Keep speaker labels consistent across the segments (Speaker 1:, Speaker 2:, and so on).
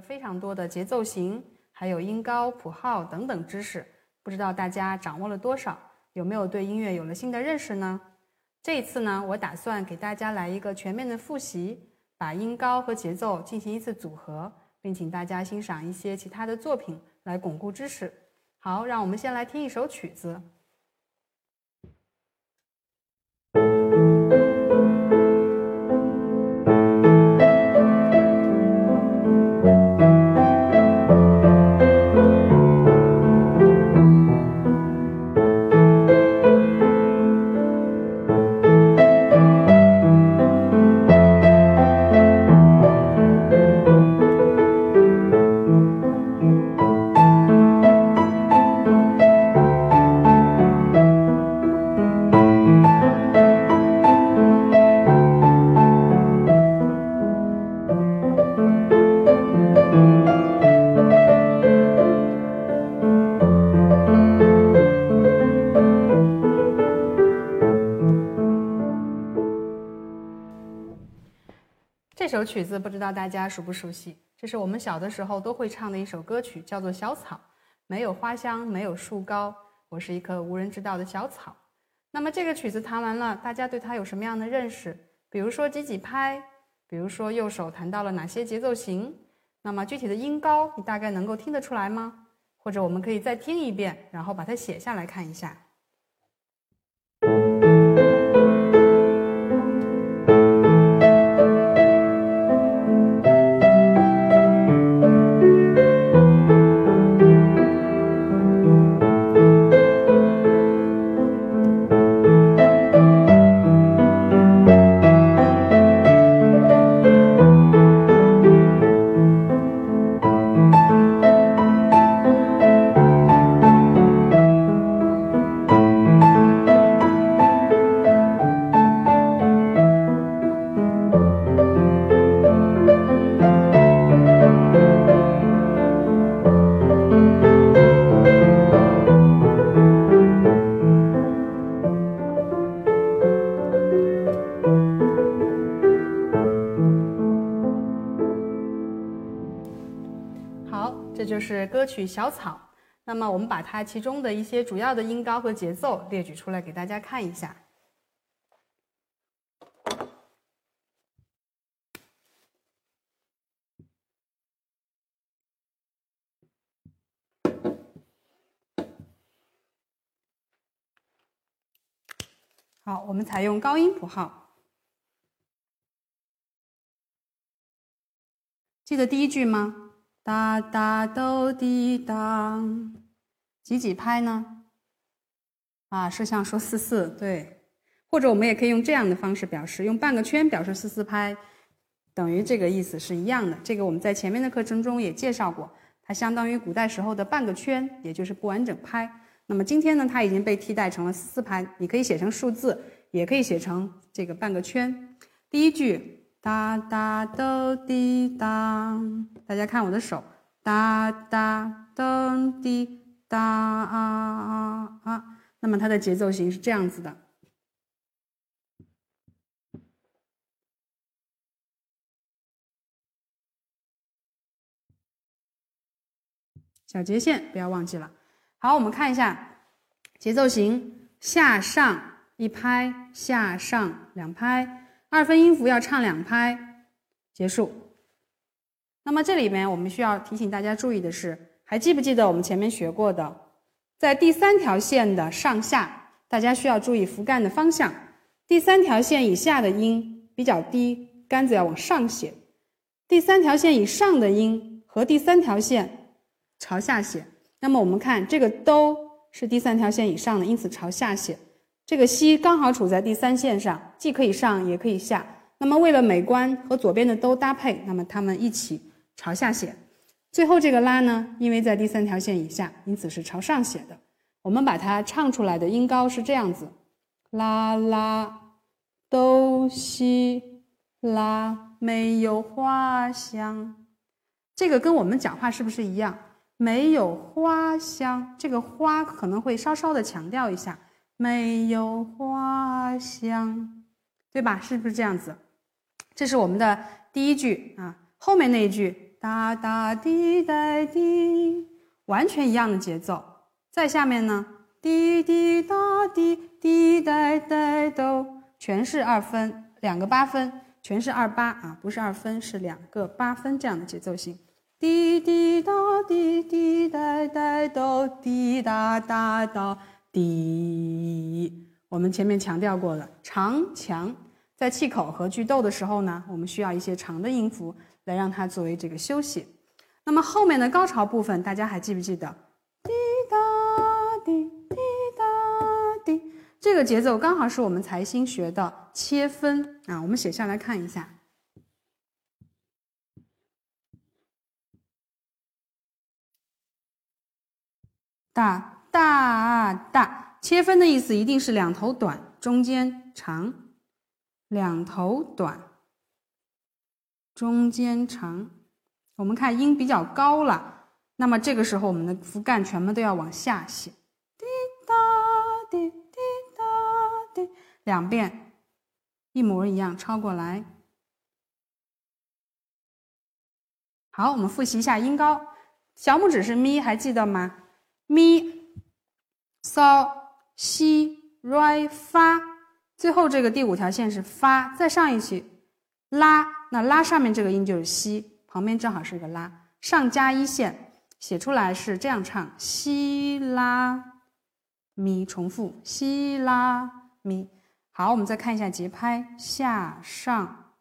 Speaker 1: 非常多的节奏型，还有音高、谱号等等知识，不知道大家掌握了多少？有没有对音乐有了新的认识呢？这一次呢，我打算给大家来一个全面的复习，把音高和节奏进行一次组合，并请大家欣赏一些其他的作品来巩固知识。好，让我们先来听一首曲子。这首曲子不知道大家熟不熟悉？这是我们小的时候都会唱的一首歌曲，叫做《小草》。没有花香，没有树高，我是一棵无人知道的小草。那么这个曲子弹完了，大家对它有什么样的认识？比如说几几拍，比如说右手弹到了哪些节奏型？那么具体的音高，你大概能够听得出来吗？或者我们可以再听一遍，然后把它写下来看一下。就是歌曲《小草》，那么我们把它其中的一些主要的音高和节奏列举出来给大家看一下。好，我们采用高音谱号，记得第一句吗？哒哒哆滴当，几几拍呢？啊，摄像说四四，对。或者我们也可以用这样的方式表示，用半个圈表示四四拍，等于这个意思是一样的。这个我们在前面的课程中也介绍过，它相当于古代时候的半个圈，也就是不完整拍。那么今天呢，它已经被替代成了四四拍，你可以写成数字，也可以写成这个半个圈。第一句。哒哒哆滴当，大家看我的手，哒哒哆滴哒啊啊啊。那么它的节奏型是这样子的，小节线不要忘记了。好，我们看一下节奏型：下上一拍，下上两拍。二分音符要唱两拍，结束。那么这里面我们需要提醒大家注意的是，还记不记得我们前面学过的，在第三条线的上下，大家需要注意符干的方向。第三条线以下的音比较低，杆子要往上写；第三条线以上的音和第三条线朝下写。那么我们看这个哆是第三条线以上的，因此朝下写。这个西刚好处在第三线上，既可以上也可以下。那么为了美观和左边的都搭配，那么它们一起朝下写。最后这个拉呢，因为在第三条线以下，因此是朝上写的。我们把它唱出来的音高是这样子：啦啦哆西啦，没有花香。这个跟我们讲话是不是一样？没有花香，这个花可能会稍稍的强调一下。没有花香，对吧？是不是这样子？这是我们的第一句啊。后面那一句哒哒滴哒滴，完全一样的节奏。再下面呢，滴滴答滴滴答答都，全是二分，两个八分，全是二八啊，不是二分，是两个八分这样的节奏型。滴滴答滴滴答答哆，滴答答哆滴。我们前面强调过了，长强。在气口和句逗的时候呢，我们需要一些长的音符来让它作为这个休息。那么后面的高潮部分，大家还记不记得？滴答滴滴答滴，这个节奏刚好是我们财星学的切分啊。我们写下来看一下。大大大，切分的意思一定是两头短，中间长。两头短，中间长。我们看音比较高了，那么这个时候我们的符干全部都要往下写。滴答滴滴答滴，两遍一模一样，抄过来。好，我们复习一下音高。小拇指是咪，还记得吗？咪、嗦、西、瑞、发。最后这个第五条线是发，再上一曲拉，那拉上面这个音就是西，旁边正好是一个拉，上加一线，写出来是这样唱：西拉咪，重复西拉咪。好，我们再看一下节拍，下上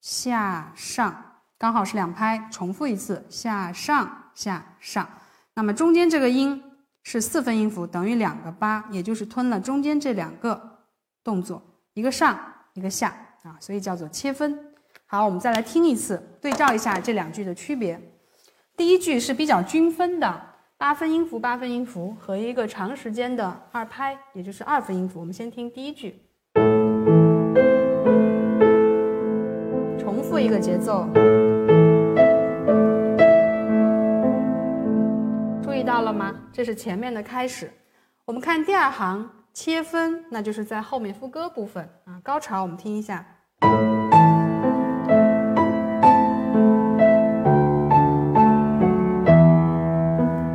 Speaker 1: 下上，刚好是两拍，重复一次，下上下上。那么中间这个音是四分音符，等于两个八，也就是吞了中间这两个。动作一个上一个下啊，所以叫做切分。好，我们再来听一次，对照一下这两句的区别。第一句是比较均分的八分音符，八分音符和一个长时间的二拍，也就是二分音符。我们先听第一句，重复一个节奏，到了吗？这是前面的开始。我们看第二行。切分，那就是在后面副歌部分啊。高潮，我们听一下，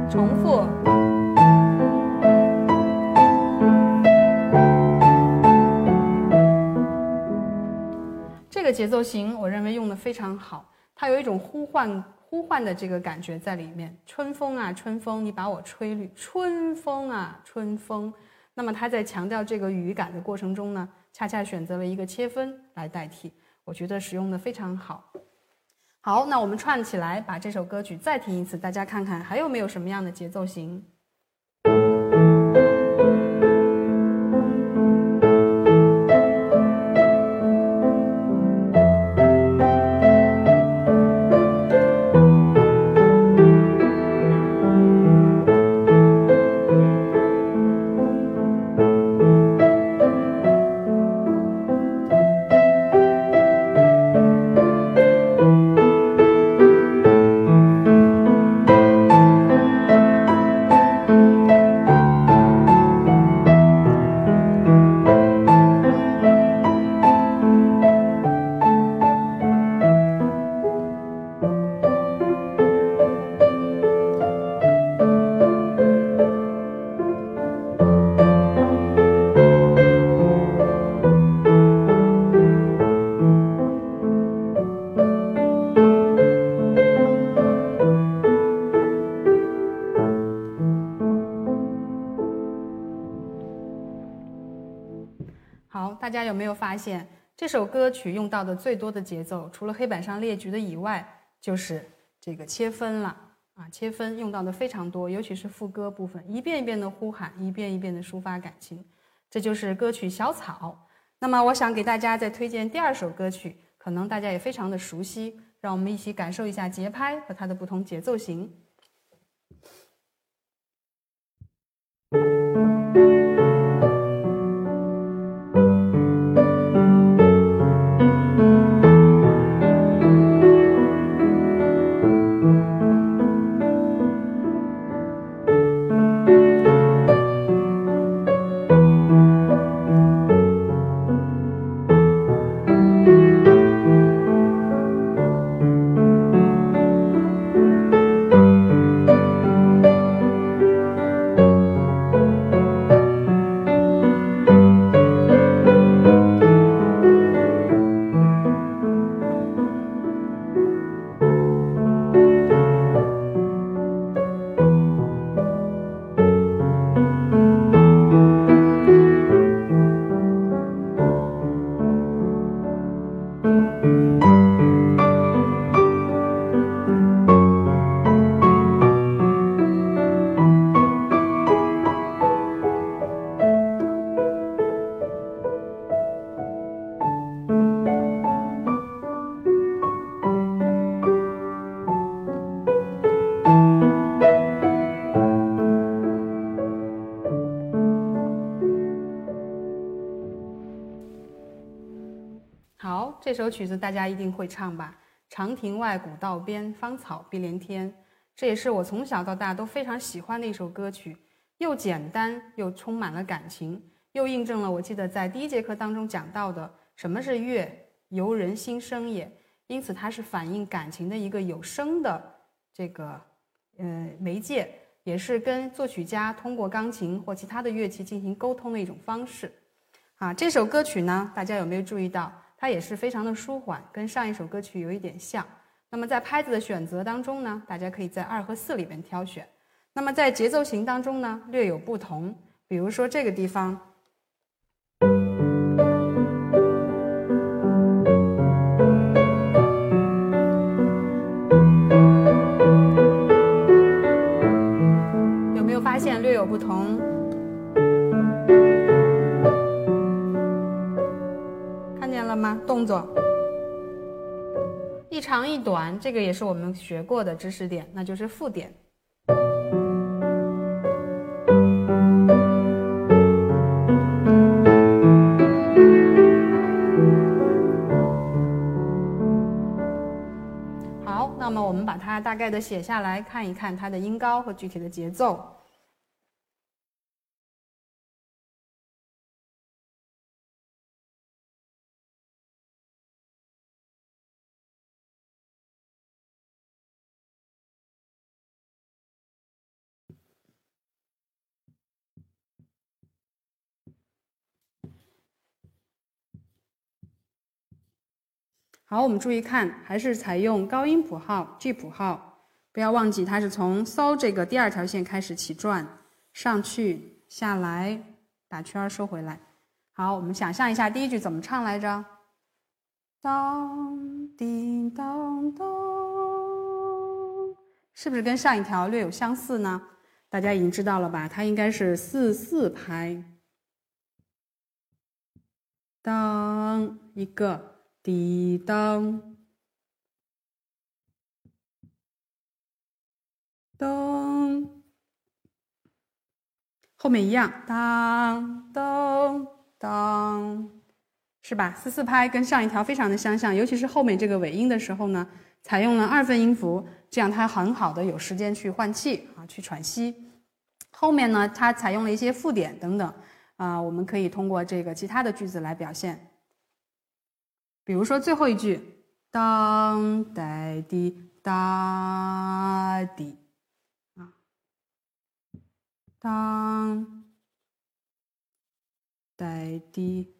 Speaker 1: 重复。这个节奏型，我认为用的非常好，它有一种呼唤、呼唤的这个感觉在里面。春风啊，春风，你把我吹绿。春风啊，春风。那么他在强调这个语感的过程中呢，恰恰选择了一个切分来代替，我觉得使用的非常好。好，那我们串起来把这首歌曲再听一次，大家看看还有没有什么样的节奏型。好大家有没有发现，这首歌曲用到的最多的节奏，除了黑板上列举的以外，就是这个切分了啊！切分用到的非常多，尤其是副歌部分，一遍一遍的呼喊，一遍一遍的抒发感情，这就是歌曲《小草》。那么，我想给大家再推荐第二首歌曲，可能大家也非常的熟悉，让我们一起感受一下节拍和它的不同节奏型。好这首曲子大家一定会唱吧？长亭外，古道边，芳草碧连天。这也是我从小到大都非常喜欢的一首歌曲，又简单又充满了感情，又印证了我记得在第一节课当中讲到的什么是乐，由人心生也。因此，它是反映感情的一个有声的这个呃媒介，也是跟作曲家通过钢琴或其他的乐器进行沟通的一种方式。啊，这首歌曲呢，大家有没有注意到？它也是非常的舒缓，跟上一首歌曲有一点像。那么在拍子的选择当中呢，大家可以在二和四里边挑选。那么在节奏型当中呢，略有不同。比如说这个地方，动作一长一短，这个也是我们学过的知识点，那就是附点。好，那么我们把它大概的写下来，看一看它的音高和具体的节奏。好，我们注意看，还是采用高音谱号 G 谱号，不要忘记它是从骚这个第二条线开始起转，上去下来打圈收回来。好，我们想象一下第一句怎么唱来着？当叮当当，是不是跟上一条略有相似呢？大家已经知道了吧？它应该是四四拍，当一个。滴当当，后面一样，当当当，是吧？四四拍跟上一条非常的相像，尤其是后面这个尾音的时候呢，采用了二分音符，这样它很好的有时间去换气啊，去喘息。后面呢，它采用了一些附点等等啊，我们可以通过这个其他的句子来表现。比如说最后一句，当代滴哒滴啊，当代滴，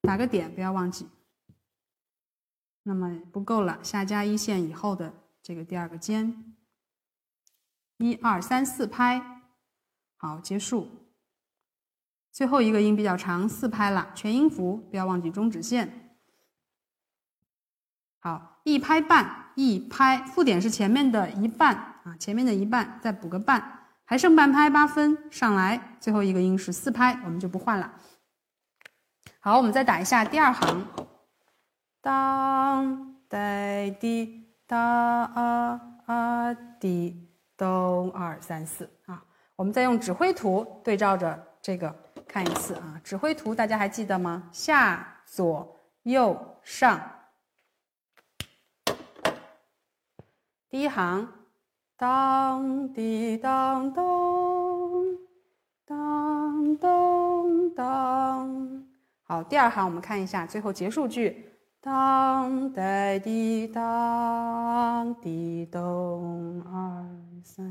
Speaker 1: 打个点，不要忘记。那么不够了，下加一线以后的这个第二个尖，一二三四拍，好，结束。最后一个音比较长，四拍了，全音符，不要忘记终止线。好，一拍半，一拍，附点是前面的一半啊，前面的一半，再补个半，还剩半拍八分，上来，最后一个音是四拍，我们就不换了。好，我们再打一下第二行，当代滴哒啊啊滴咚二三四啊，我们再用指挥图对照着这个。看一次啊，指挥图大家还记得吗？下、左、右、上。第一行，当滴当咚，当咚当。好，第二行我们看一下最后结束句，当代滴当滴咚二三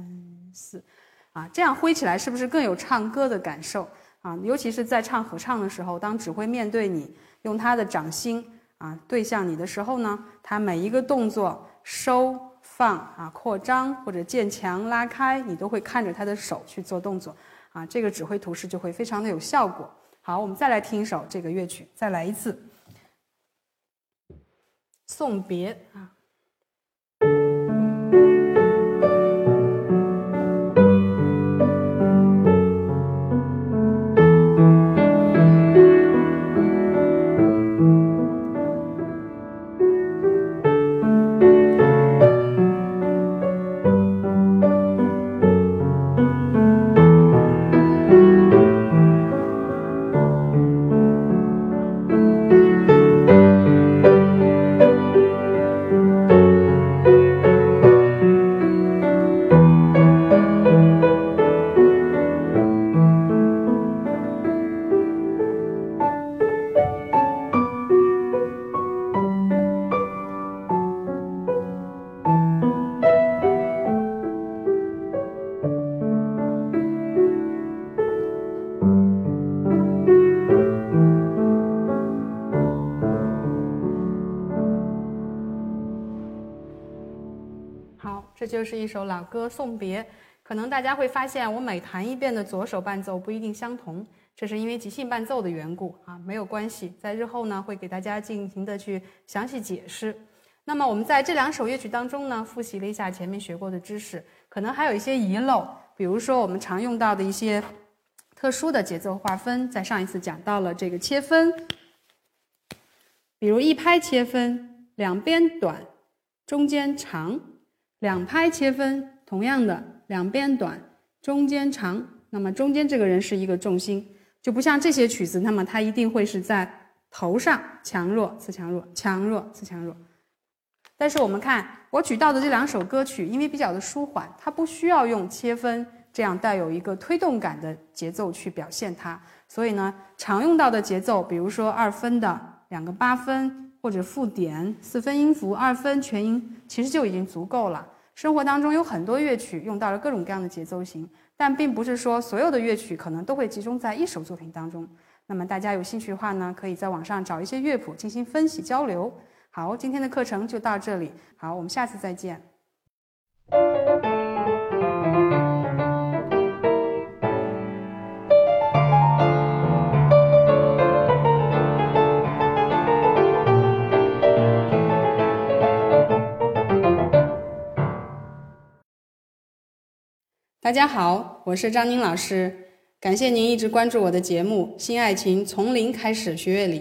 Speaker 1: 四。啊，这样挥起来是不是更有唱歌的感受？啊，尤其是在唱合唱的时候，当指挥面对你，用他的掌心啊对向你的时候呢，他每一个动作收放啊、扩张或者渐强拉开，你都会看着他的手去做动作啊，这个指挥图示就会非常的有效果。好，我们再来听一首这个乐曲，再来一次《送别》啊。这是一首老歌送别。可能大家会发现，我每弹一遍的左手伴奏不一定相同，这是因为即兴伴奏的缘故啊，没有关系，在日后呢会给大家进行的去详细解释。那么我们在这两首乐曲当中呢，复习了一下前面学过的知识，可能还有一些遗漏，比如说我们常用到的一些特殊的节奏划分，在上一次讲到了这个切分，比如一拍切分，两边短，中间长，两拍切分，同样的。两边短，中间长，那么中间这个人是一个重心，就不像这些曲子，那么它一定会是在头上，强弱次强弱，强弱次强弱。但是我们看我举到的这两首歌曲，因为比较的舒缓，它不需要用切分这样带有一个推动感的节奏去表现它，所以呢，常用到的节奏，比如说二分的两个八分或者附点四分音符二分全音，其实就已经足够了。生活当中有很多乐曲用到了各种各样的节奏型，但并不是说所有的乐曲可能都会集中在一首作品当中。那么大家有兴趣的话呢，可以在网上找一些乐谱进行分析交流。好，今天的课程就到这里，好，我们下次再见。大家好，我是张宁老师，感谢您一直关注我的节目《新爱情从零开始学乐理》，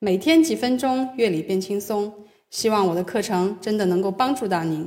Speaker 1: 每天几分钟，乐理变轻松。希望我的课程真的能够帮助到您。